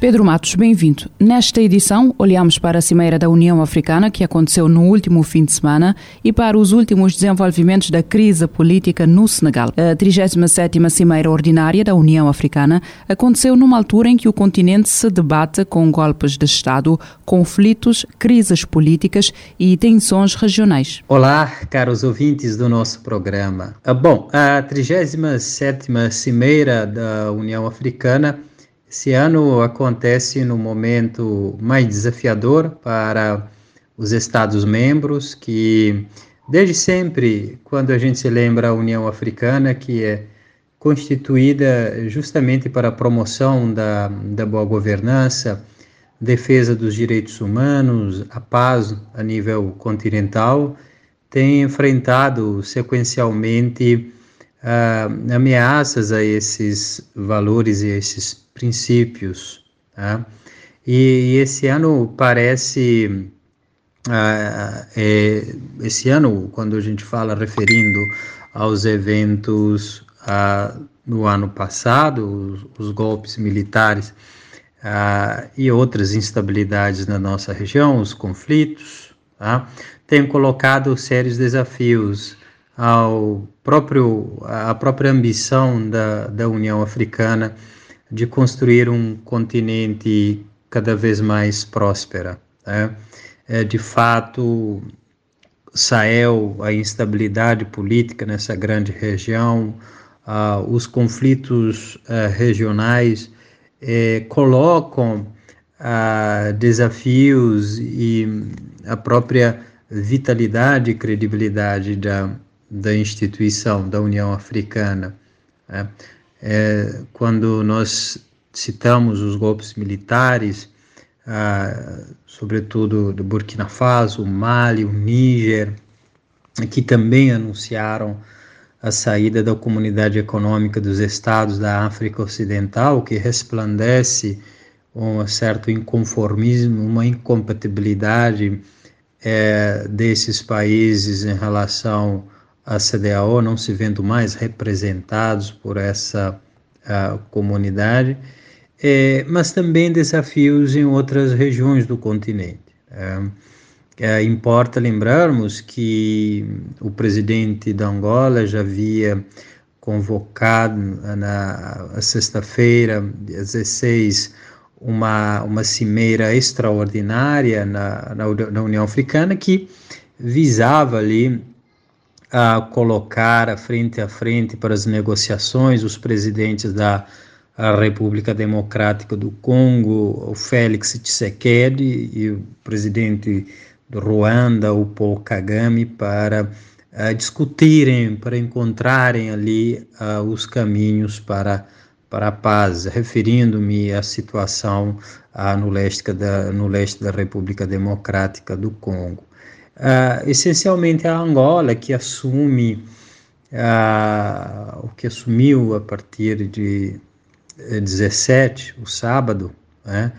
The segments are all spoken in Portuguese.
Pedro Matos, bem-vindo. Nesta edição, olhamos para a Cimeira da União Africana, que aconteceu no último fim de semana, e para os últimos desenvolvimentos da crise política no Senegal. A 37ª Cimeira Ordinária da União Africana aconteceu numa altura em que o continente se debate com golpes de Estado, conflitos, crises políticas e tensões regionais. Olá, caros ouvintes do nosso programa. Ah, bom, a 37ª Cimeira da União Africana esse ano acontece no momento mais desafiador para os Estados-membros, que desde sempre, quando a gente se lembra a União Africana, que é constituída justamente para a promoção da, da boa governança, defesa dos direitos humanos, a paz a nível continental, tem enfrentado sequencialmente uh, ameaças a esses valores e esses princípios. Tá? E, e, esse ano parece. Uh, é, esse ano, quando a gente fala referindo aos eventos uh, no ano passado, os, os golpes militares uh, e outras instabilidades na nossa região, os conflitos, tá? tem colocado sérios desafios ao próprio, à própria ambição da, da União Africana de construir um continente cada vez mais próspero. Né? É, de fato, Sahel, a instabilidade política nessa grande região, uh, os conflitos uh, regionais uh, colocam ah, desafios e a própria vitalidade e credibilidade da, da instituição da União Africana. Né? É, quando nós citamos os golpes militares, ah, sobretudo do Burkina Faso, o Mali, o Níger, que também anunciaram a saída da Comunidade Econômica dos Estados da África Ocidental, que resplandece um certo inconformismo, uma incompatibilidade é, desses países em relação a CDAO não se vendo mais representados por essa comunidade, é, mas também desafios em outras regiões do continente. É, é, importa lembrarmos que o presidente da Angola já havia convocado na sexta-feira, 16, uma, uma cimeira extraordinária na, na, na União Africana que visava ali a colocar frente a frente para as negociações os presidentes da República Democrática do Congo, o Félix Tshisekedi, e o presidente do Ruanda, o Paul Kagame, para uh, discutirem, para encontrarem ali uh, os caminhos para, para a paz, referindo-me à situação no, leste da, no leste da República Democrática do Congo uh, essencialmente a Angola, que assume uh, o que assumiu a partir de 17, o sábado, né,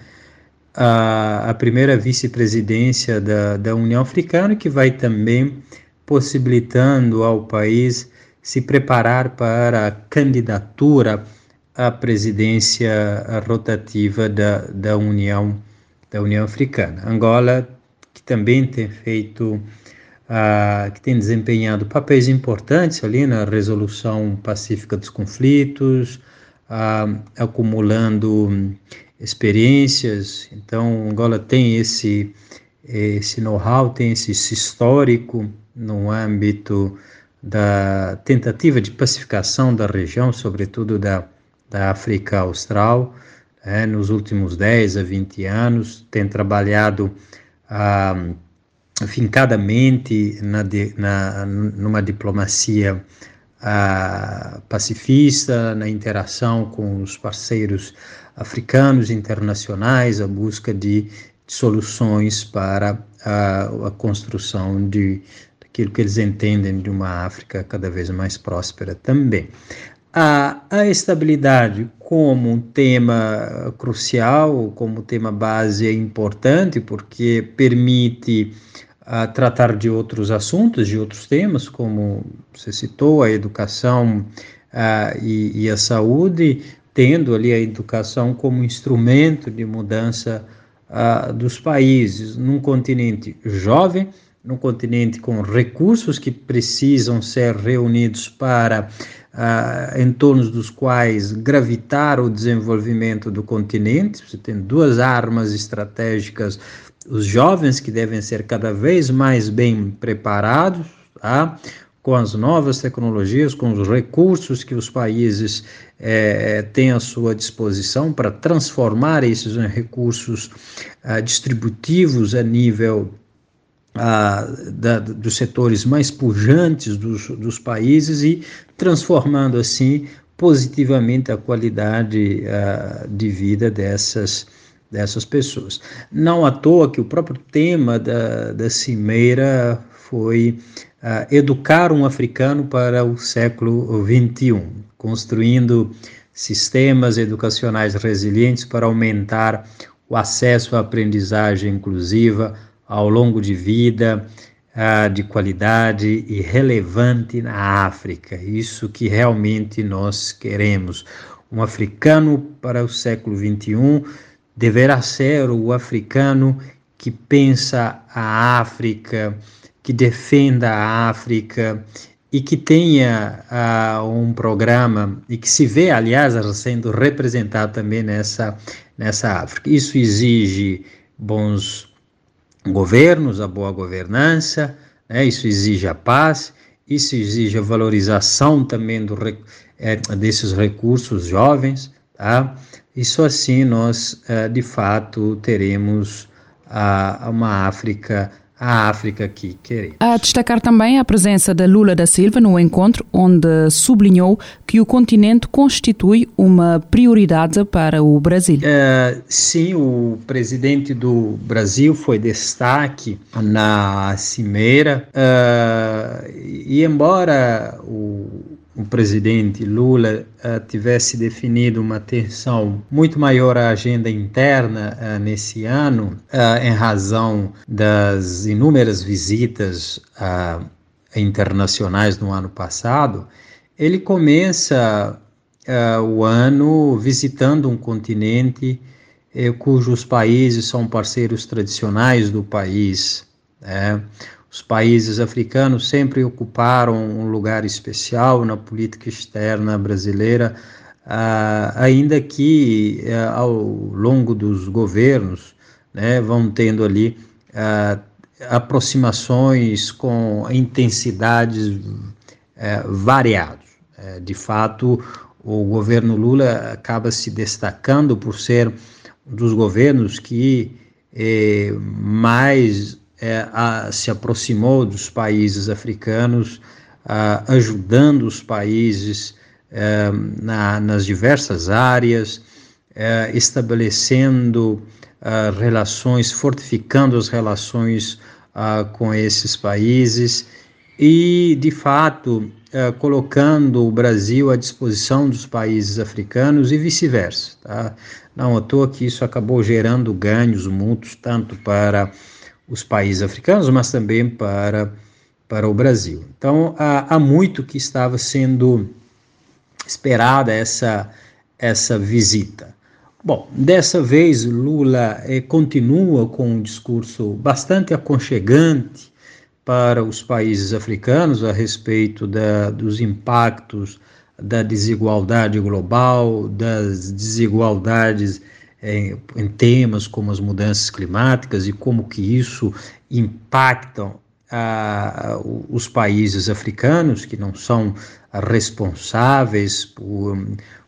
a, a primeira vice-presidência da, da União Africana, que vai também possibilitando ao país se preparar para a candidatura à presidência rotativa da, da União da União Africana. Angola que também tem feito, uh, que tem desempenhado papéis importantes ali na resolução pacífica dos conflitos, uh, acumulando experiências. Então, Angola tem esse, esse know-how, tem esse, esse histórico no âmbito da tentativa de pacificação da região, sobretudo da, da África Austral, é, nos últimos 10 a 20 anos, tem trabalhado ah, fincadamente na, na, numa diplomacia uh, pacifista na interação com os parceiros africanos internacionais, a busca de, soluções para a, a construção de aquilo que eles entendem de uma África cada vez mais próspera também. A, a estabilidade como um tema crucial, como tema base é importante, porque permite uh, tratar de outros assuntos, de outros temas, como você citou, a educação uh, e, e, a saúde, tendo ali a educação como instrumento de mudança dos países, num continente jovem, num continente com recursos que precisam ser reunidos para uh, em torno dos quais gravitar o desenvolvimento do continente. Você tem duas armas estratégicas, os jovens que devem ser cada vez mais bem preparados, tá? com as novas tecnologias, com os recursos que os países é, têm à sua disposição para transformar esses recursos uh, distributivos a nível da, dos setores mais pujantes dos, dos países e transformando assim positivamente a qualidade de vida dessas dessas pessoas. Não à toa que o próprio tema da, da cimeira foi educar um africano para o século XXI, construindo sistemas educacionais resilientes para aumentar o acesso à aprendizagem inclusiva ao longo de vida, uh, de qualidade e relevante na África. Isso que realmente nós queremos. Um africano para o século XXI deverá ser o africano que pensa a África que defenda a África e que tenha uh, um programa e que se vê, aliás, sendo representado também nessa, nessa África. Isso exige bons governos, a boa governança, né? isso exige a paz, isso exige a valorização também do, é, desses recursos jovens, tá? E só assim nós, uh, de fato, teremos uma África a África que queremos. A destacar também a presença de Lula da Silva no encontro, onde sublinhou que o continente constitui uma prioridade para o Brasil. Uh, sim, o presidente do Brasil foi destaque na cimeira, uh, e embora o o presidente Lula uh, tivesse definido uma atenção muito maior à agenda interna uh, nesse ano, uh, em razão das inúmeras visitas internacionais no ano passado, ele começa o ano visitando um continente eh, cujos países são parceiros tradicionais do país. Né? Os países africanos sempre ocuparam um lugar especial na política externa brasileira, ah, ainda que ah, ao longo dos governos né, vão tendo ali ah, aproximações com intensidades eh, variadas. Eh, de fato, o governo Lula acaba se destacando por ser um dos governos que eh, mais é, a, se aproximou dos países africanos, a, ajudando os países é, na, nas diversas áreas, é, estabelecendo relações, fortificando as relações com esses países e, de fato, colocando o Brasil à disposição dos países africanos e vice-versa. Tá? Não à toa que isso acabou gerando ganhos mútuos, tanto para os países africanos, mas também para, para o Brasil. Então, há, há muito que estava sendo esperada essa, essa visita. Bom, dessa vez Lula eh, continua com um discurso bastante aconchegante para os países africanos a respeito da, dos impactos da desigualdade global, das desigualdades em, em temas como as mudanças climáticas e como que isso impactam ah, os países africanos que não são responsáveis por,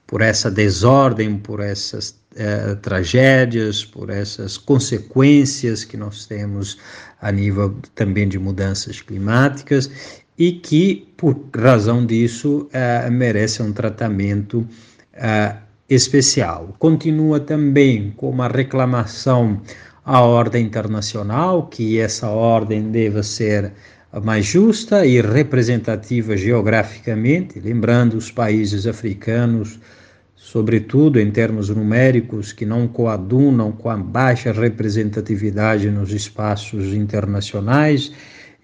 por essa desordem, por essas eh, tragédias, por essas consequências que nós temos a nível também de mudanças climáticas e que, por razão disso, uh, merece um tratamento uh, especial. Continua também com uma reclamação à ordem internacional, que essa ordem deva ser mais justa e representativa geograficamente, lembrando os países africanos, sobretudo em termos numéricos, que não coadunam com a baixa representatividade nos espaços internacionais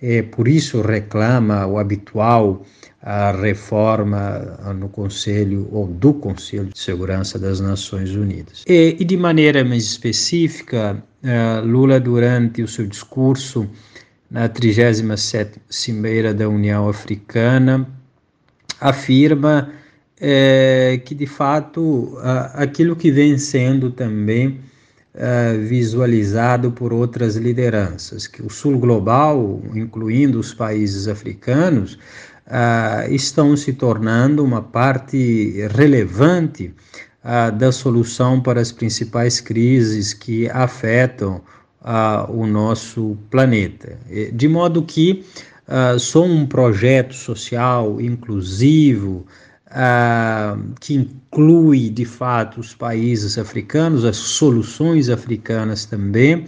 é, por isso reclama o habitual a reforma no Conselho ou do Conselho de Segurança das Nações Unidas. E, e de maneira mais específica, uh, Lula, durante o seu discurso na 37ª Cimeira da União Africana, afirma é, que, de fato, aquilo que vem sendo também uh, visualizado por outras lideranças, que o Sul global, incluindo os países africanos, uh, estão se tornando uma parte relevante uh, da solução para as principais crises que afetam o nosso planeta. De modo que só um projeto social inclusivo, uh, que inclui de fato os países africanos, as soluções africanas também,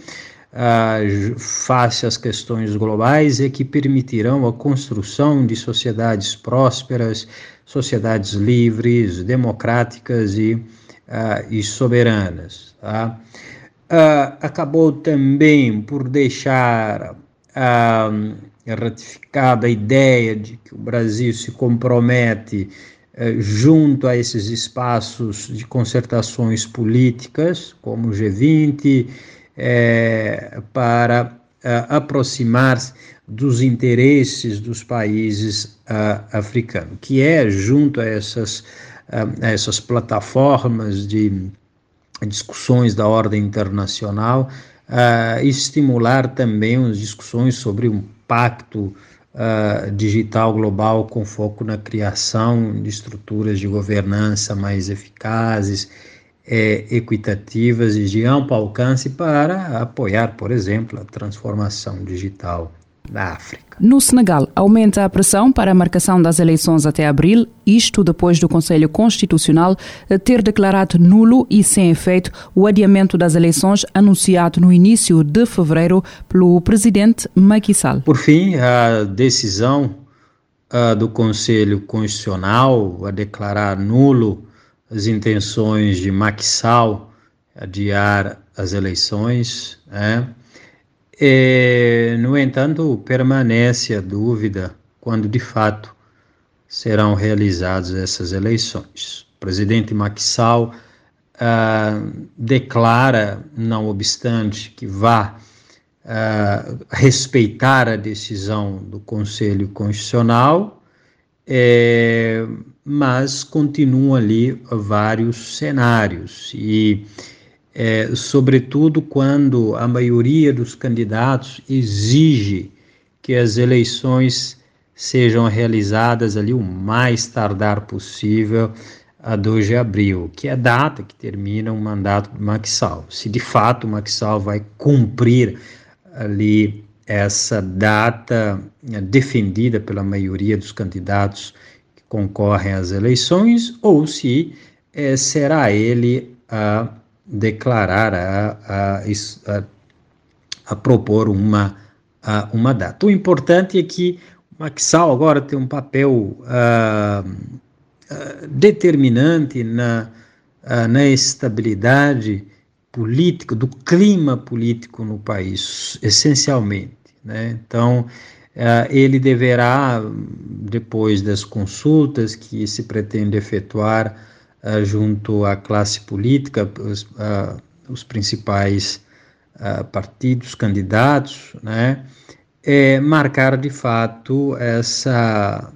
uh, face às questões globais e que permitirão a construção de sociedades prósperas, sociedades livres, democráticas e, uh, e soberanas. Tá? Uh, acabou também por deixar uh, ratificada a ideia de que o Brasil se compromete eh, junto a esses espaços de concertações políticas, como o G20, eh, para eh, aproximar-se dos interesses dos países africanos, que é junto a essas, essas plataformas de discussões da ordem internacional, estimular também as discussões sobre um pacto uh, digital global com foco na criação de estruturas de governança mais eficazes, é, equitativas e de amplo alcance para apoiar, por exemplo, a transformação digital da África. No Senegal, aumenta a pressão para a marcação das eleições até abril, isto depois do Conselho Constitucional ter declarado nulo e sem efeito o adiamento das eleições anunciado no início de fevereiro pelo presidente Macky Sall. Por fim, a decisão uh, do Conselho Constitucional a declarar nulo as intenções de Sall adiar as eleições, né? É, no entanto, permanece a dúvida quando de fato serão realizadas essas eleições. O presidente Maxal ah, declara, não obstante, que vá ah, respeitar a decisão do Conselho Constitucional, é, mas continuam ali vários cenários e é, sobretudo quando a maioria dos candidatos exige que as eleições sejam realizadas ali o mais tardar possível a 2 de abril, que é a data que termina o mandato do Maxal. Se de fato o Maxal vai cumprir ali essa data né, defendida pela maioria dos candidatos que concorrem às eleições, ou se é, será ele a declarar, a, a, a, a propor uma, a, uma data. O importante é que o Maxal agora tem um papel uh, uh, determinante na, uh, na estabilidade política, do clima político no país, essencialmente. Né? Então, ele deverá, depois das consultas que se pretende efetuar, uh, junto à classe política, os, uh, os principais partidos, candidatos, né, é marcar de fato essa,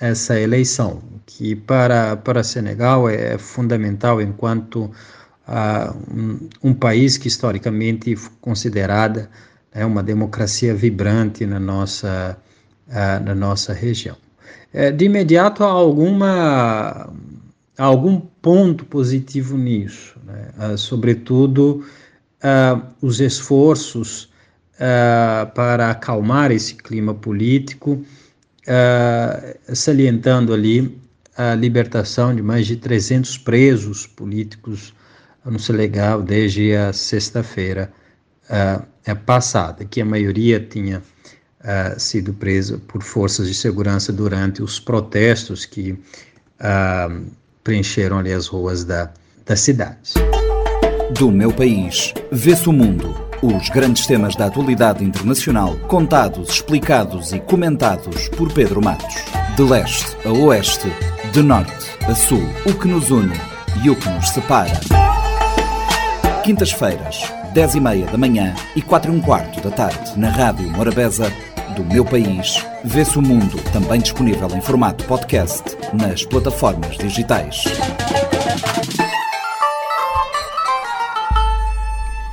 essa eleição, que para, para Senegal é fundamental enquanto um, um, país que historicamente considerada é uma democracia vibrante na nossa, na nossa região. É, de imediato há alguma há algum ponto positivo nisso, né? uh, sobretudo uh, os esforços uh, para acalmar esse clima político salientando ali a libertação de mais de 300 presos políticos no Senegal desde a sexta-feira uh, passada, que a maioria tinha uh, sido presa por forças de segurança durante os protestos que uh, preencheram ali as ruas da, da cidade. Do meu país, vê-se o mundo. Os grandes temas da atualidade internacional, contados, explicados e comentados por Pedro Matos. De leste a oeste, de norte a sul, o que nos une e o que nos separa. Quintas-feiras, 10 e meia da manhã e 4 e um quarto da tarde, na Rádio Morabeza, do meu país, vê-se o mundo, também disponível em formato podcast nas plataformas digitais.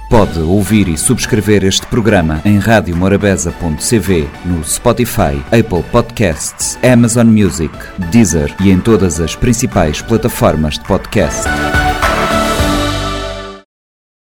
Pode ouvir e subscrever este programa em radiomorabeza.cv, no Spotify, Apple Podcasts, Amazon Music, Deezer e em todas as principais plataformas de podcast.